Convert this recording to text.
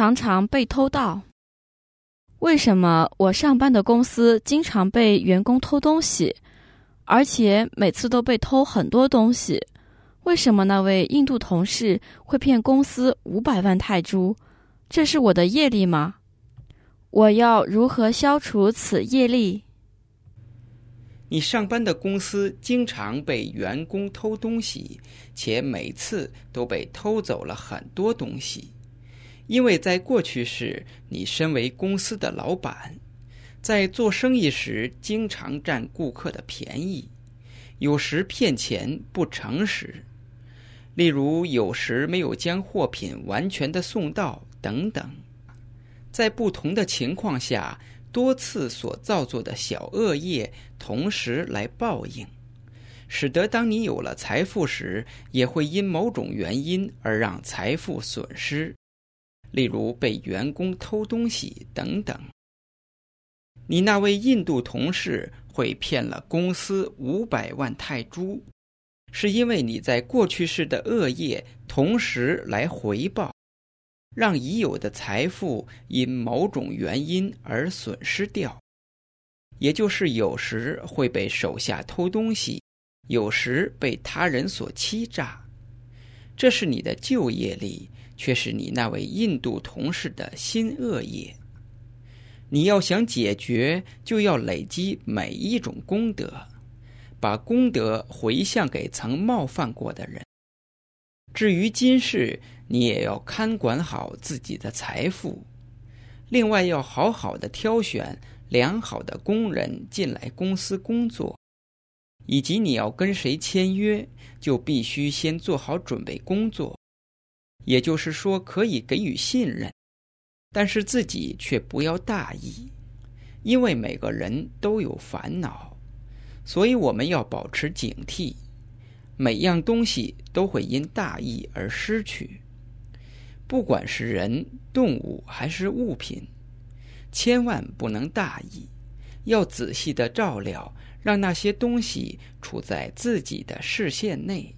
常常被偷盗。为什么我上班的公司经常被员工偷东西，而且每次都被偷很多东西？为什么那位印度同事会骗公司五百万泰铢？这是我的业力吗？我要如何消除此业力？你上班的公司经常被员工偷东西，且每次都被偷走了很多东西。因为在过去时，你身为公司的老板，在做生意时经常占顾客的便宜，有时骗钱不诚实。例如，有时没有将货品完全的送到等等，在不同的情况下，多次所造作的小恶业同时来报应，使得当你有了财富时，也会因某种原因而让财富损失，例如被员工偷东西等等。你那位印度同事会骗了公司五百万泰铢。是因为你在过去式的恶业同时来回报，让已有的财富因某种原因而损失掉，也就是有时会被手下偷东西，有时被他人所欺诈。这是你的旧业力，却是你那位印度同事的新恶业。你要想解决，就要累积每一种功德。把功德回向给曾冒犯过的人。至于今世，你也要看管好自己的财富，另外要好好的挑选良好的工人进来公司工作，以及你要跟谁签约，就必须先做好准备工作。也就是说，可以给予信任，但是自己却不要大意，因为每个人都有烦恼。所以我们要保持警惕，每样东西都会因大意而失去。不管是人、动物还是物品，千万不能大意，要仔细的照料，让那些东西处在自己的视线内。